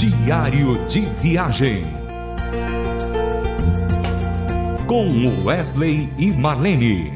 Diário de Viagem. Com Wesley e Marlene.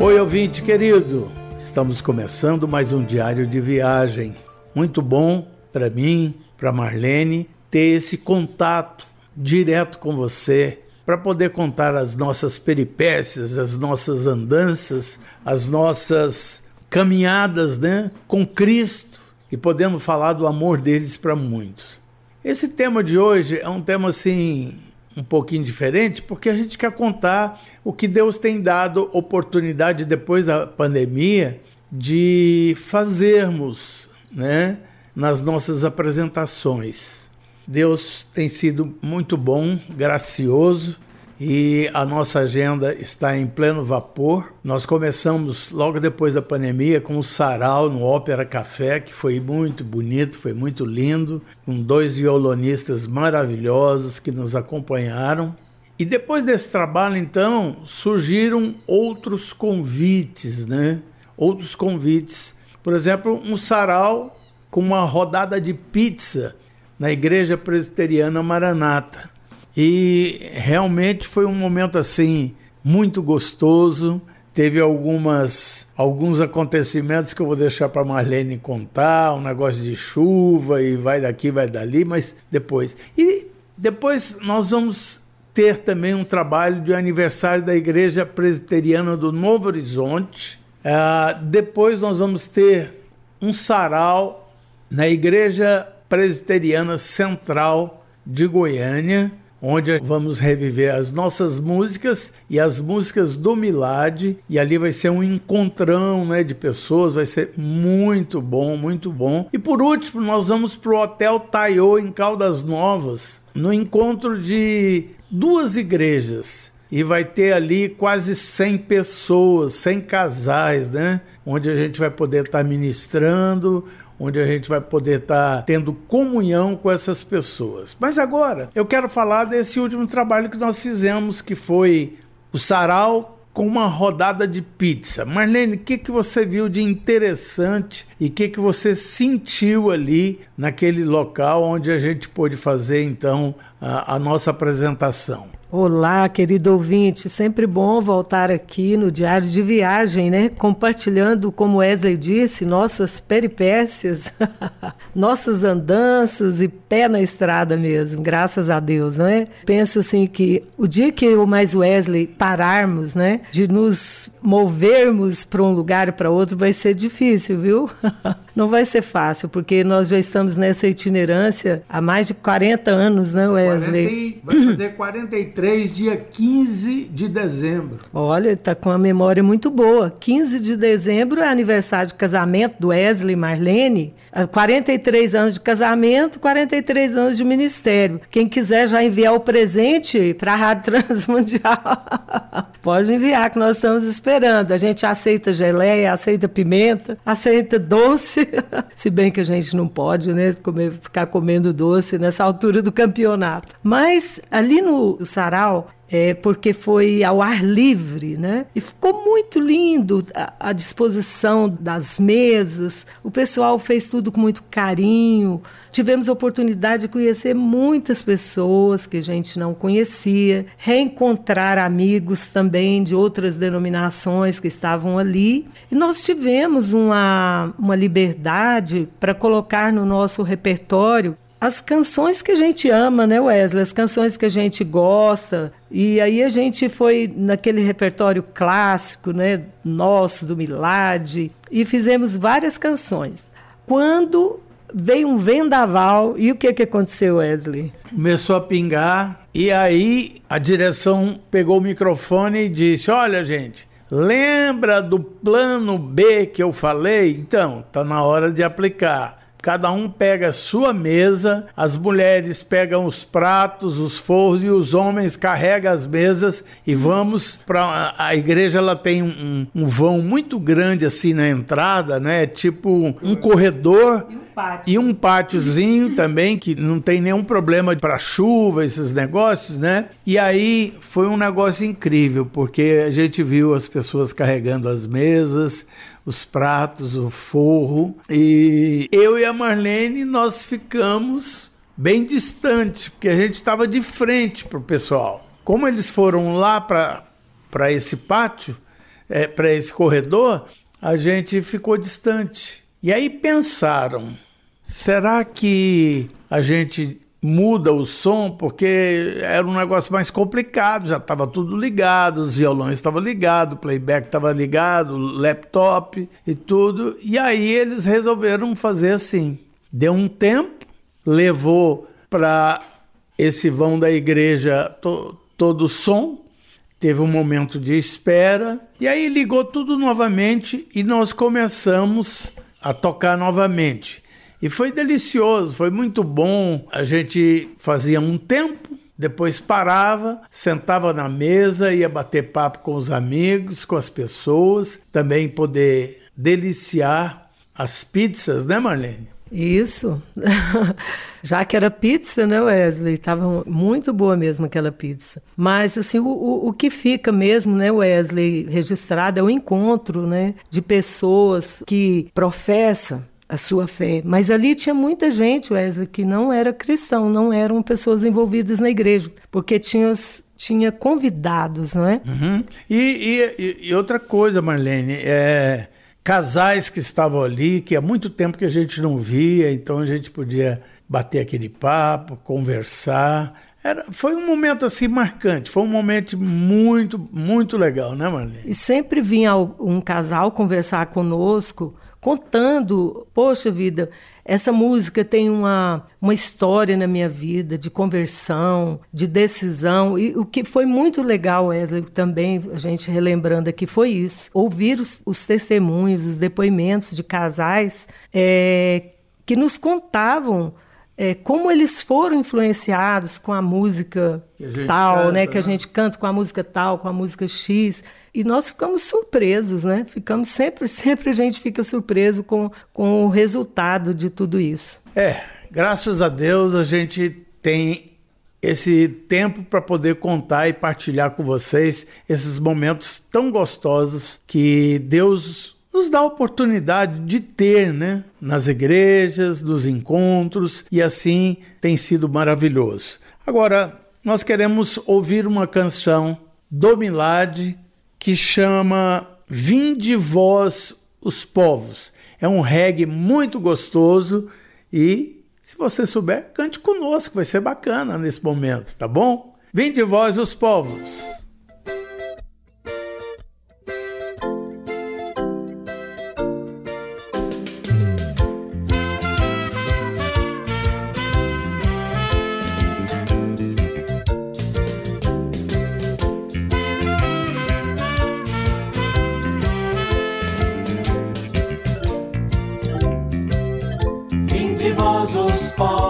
Oi, ouvinte querido. Estamos começando mais um Diário de Viagem. Muito bom para mim, para Marlene, ter esse contato direto com você para poder contar as nossas peripécias, as nossas andanças, as nossas caminhadas né, com Cristo e podemos falar do amor deles para muitos. Esse tema de hoje é um tema assim um pouquinho diferente, porque a gente quer contar o que Deus tem dado oportunidade depois da pandemia de fazermos, né, nas nossas apresentações. Deus tem sido muito bom, gracioso e a nossa agenda está em pleno vapor. Nós começamos logo depois da pandemia com o sarau no Ópera Café, que foi muito bonito, foi muito lindo, com dois violonistas maravilhosos que nos acompanharam. E depois desse trabalho, então, surgiram outros convites, né? Outros convites. Por exemplo, um sarau com uma rodada de pizza na Igreja Presbiteriana Maranata. E realmente foi um momento assim muito gostoso. Teve algumas alguns acontecimentos que eu vou deixar para Marlene contar, um negócio de chuva e vai daqui, vai dali, mas depois. E depois nós vamos ter também um trabalho de aniversário da Igreja Presbiteriana do Novo Horizonte. Uh, depois nós vamos ter um sarau na Igreja Presbiteriana Central de Goiânia, onde vamos reviver as nossas músicas e as músicas do Milad. E ali vai ser um encontrão né, de pessoas, vai ser muito bom, muito bom. E por último, nós vamos para o Hotel Taiô em Caldas Novas, no encontro de duas igrejas. E vai ter ali quase 100 pessoas, 100 casais, né? Onde a gente vai poder estar tá ministrando, onde a gente vai poder estar tá tendo comunhão com essas pessoas. Mas agora eu quero falar desse último trabalho que nós fizemos, que foi o sarau com uma rodada de pizza. Marlene, o que, que você viu de interessante e o que, que você sentiu ali naquele local onde a gente pôde fazer então a, a nossa apresentação? Olá, querido ouvinte, sempre bom voltar aqui no Diário de Viagem, né? Compartilhando, como Wesley disse, nossas peripécias, nossas andanças e pé na estrada mesmo, graças a Deus, né? Penso assim que o dia que eu mais Wesley pararmos, né, de nos movermos para um lugar e para outro vai ser difícil, viu? Não vai ser fácil, porque nós já estamos nessa itinerância há mais de 40 anos, né, Wesley? 40, vai fazer 43, dia 15 de dezembro. Olha, está com uma memória muito boa. 15 de dezembro é aniversário de casamento do Wesley e Marlene. 43 anos de casamento, 43 anos de ministério. Quem quiser já enviar o presente para a Rádio Transmundial, pode enviar, que nós estamos esperando. A gente aceita geleia, aceita pimenta, aceita doce Se bem que a gente não pode, né, comer, ficar comendo doce nessa altura do campeonato. Mas ali no é, porque foi ao ar livre, né? E ficou muito lindo a, a, disposição das mesas. O pessoal fez tudo com muito carinho. Tivemos a oportunidade de conhecer muitas pessoas que a gente não conhecia, reencontrar amigos também de outras denominações que estavam ali. E nós tivemos uma, uma liberdade para colocar no nosso repertório as canções que a gente ama, né, Wesley? As canções que a gente gosta. E aí a gente foi naquele repertório clássico, né, nosso, do Milad, e fizemos várias canções. Quando veio um vendaval, e o que, que aconteceu, Wesley? Começou a pingar, e aí a direção pegou o microfone e disse: Olha, gente, lembra do plano B que eu falei? Então, tá na hora de aplicar. Cada um pega a sua mesa, as mulheres pegam os pratos, os forros e os homens carregam as mesas e vamos para a igreja. Ela tem um, um, vão muito grande assim na entrada, né? Tipo um corredor pátio. E um pátiozinho também, que não tem nenhum problema para chuva, esses negócios, né? E aí foi um negócio incrível, porque a gente viu as pessoas carregando as mesas, os pratos, o forro. E eu e a Marlene, nós ficamos bem distantes, porque a gente estava de frente para o pessoal. Como eles foram lá para esse pátio, é, para esse corredor, a gente ficou distante. E aí pensaram: será que a gente muda o som? Porque era um negócio mais complicado, já estava tudo ligado, os violões estavam ligados, o playback estava ligado, o laptop e tudo. E aí eles resolveram fazer assim. Deu um tempo, levou para esse vão da igreja to, todo o som, teve um momento de espera, e aí ligou tudo novamente e nós começamos a tocar novamente. E foi delicioso, foi muito bom. A gente fazia um tempo, depois parava, sentava na mesa, ia bater papo com os amigos, com as pessoas, também poder deliciar as pizzas, né, Marlene? Isso. Já que era pizza, né, Wesley? Tava muito boa mesmo aquela pizza. Mas, assim, o, o, o, que fica mesmo, né, Wesley, registrado é o encontro, né, de pessoas que professam a sua fé. Mas ali tinha muita gente, Wesley, que não era cristão, não eram pessoas envolvidas na igreja, porque tinha tinha convidados, não é? Uhum. E, e, e, outra coisa, Marlene, é, casais que estavam ali, que há muito tempo que a gente não via, então a gente podia bater aquele papo, conversar. Era, foi um momento assim marcante, foi um momento muito, muito legal, né, Marlene? E sempre vinha um casal conversar conosco contando, poxa vida, essa música tem uma, uma história na minha vida de conversão, de decisão, e o que foi muito legal, Wesley, também a gente relembrando aqui, foi isso, ouvir os, os testemunhos, os depoimentos de casais é, que nos contavam é, como eles foram influenciados com a música a tal, canta, né? Que a né? gente canta com a música tal, com a música X. E nós ficamos surpresos, né? Ficamos sempre, sempre a gente fica surpreso com, com o resultado de tudo isso. É, graças a Deus a gente tem esse tempo para poder contar e partilhar com vocês esses momentos tão gostosos que Deus nos dá a oportunidade de ter, né? Nas igrejas, nos encontros, e assim tem sido maravilhoso. Agora, nós queremos ouvir uma canção do Milad que chama Vinde Vós os Povos. É um reggae muito gostoso e, se você souber, cante conosco, vai ser bacana nesse momento, tá bom? Vinde vós os povos. Bonito e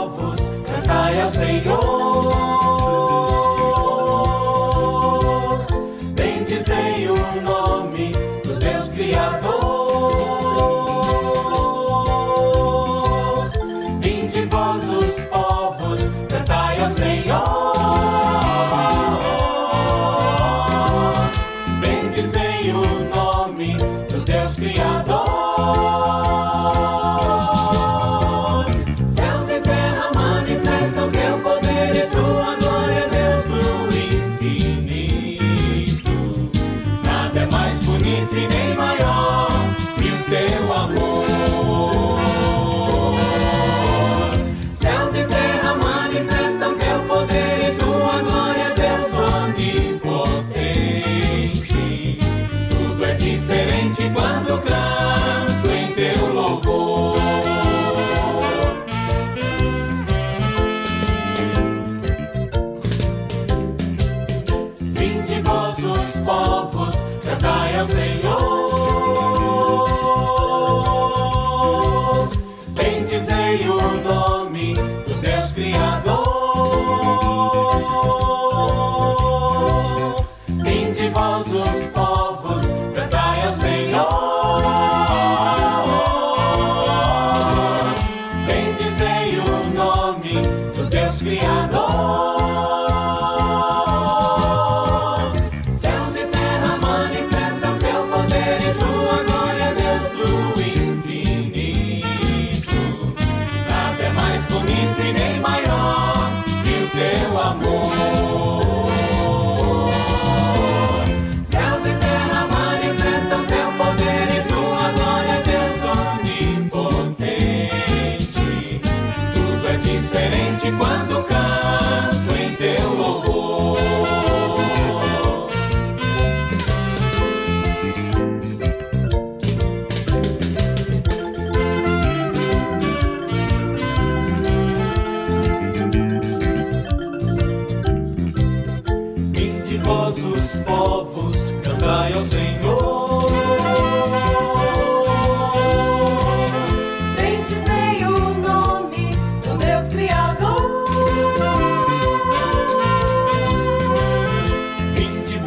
meu amor.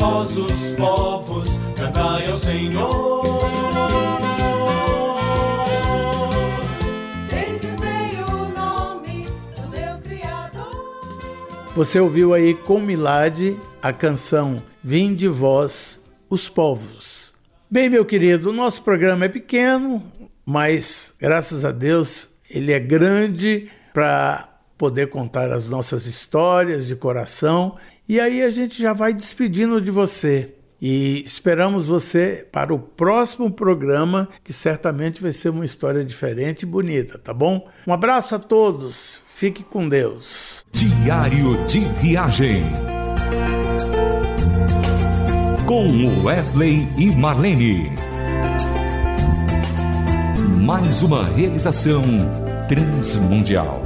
vós os povos, cantai ao Senhor. o nome do Deus Você ouviu aí com Milade a canção Vinde Vós os Povos. Bem, meu querido, o nosso programa é pequeno, mas graças a Deus ele é grande para poder contar as nossas histórias de coração e aí a gente já vai despedindo de você. E esperamos você para o próximo programa, que certamente vai ser uma história diferente e bonita, tá bom? Um abraço a todos, fique com Deus. Diário de Viagem. Com Wesley e Marlene. Mais uma realização transmundial.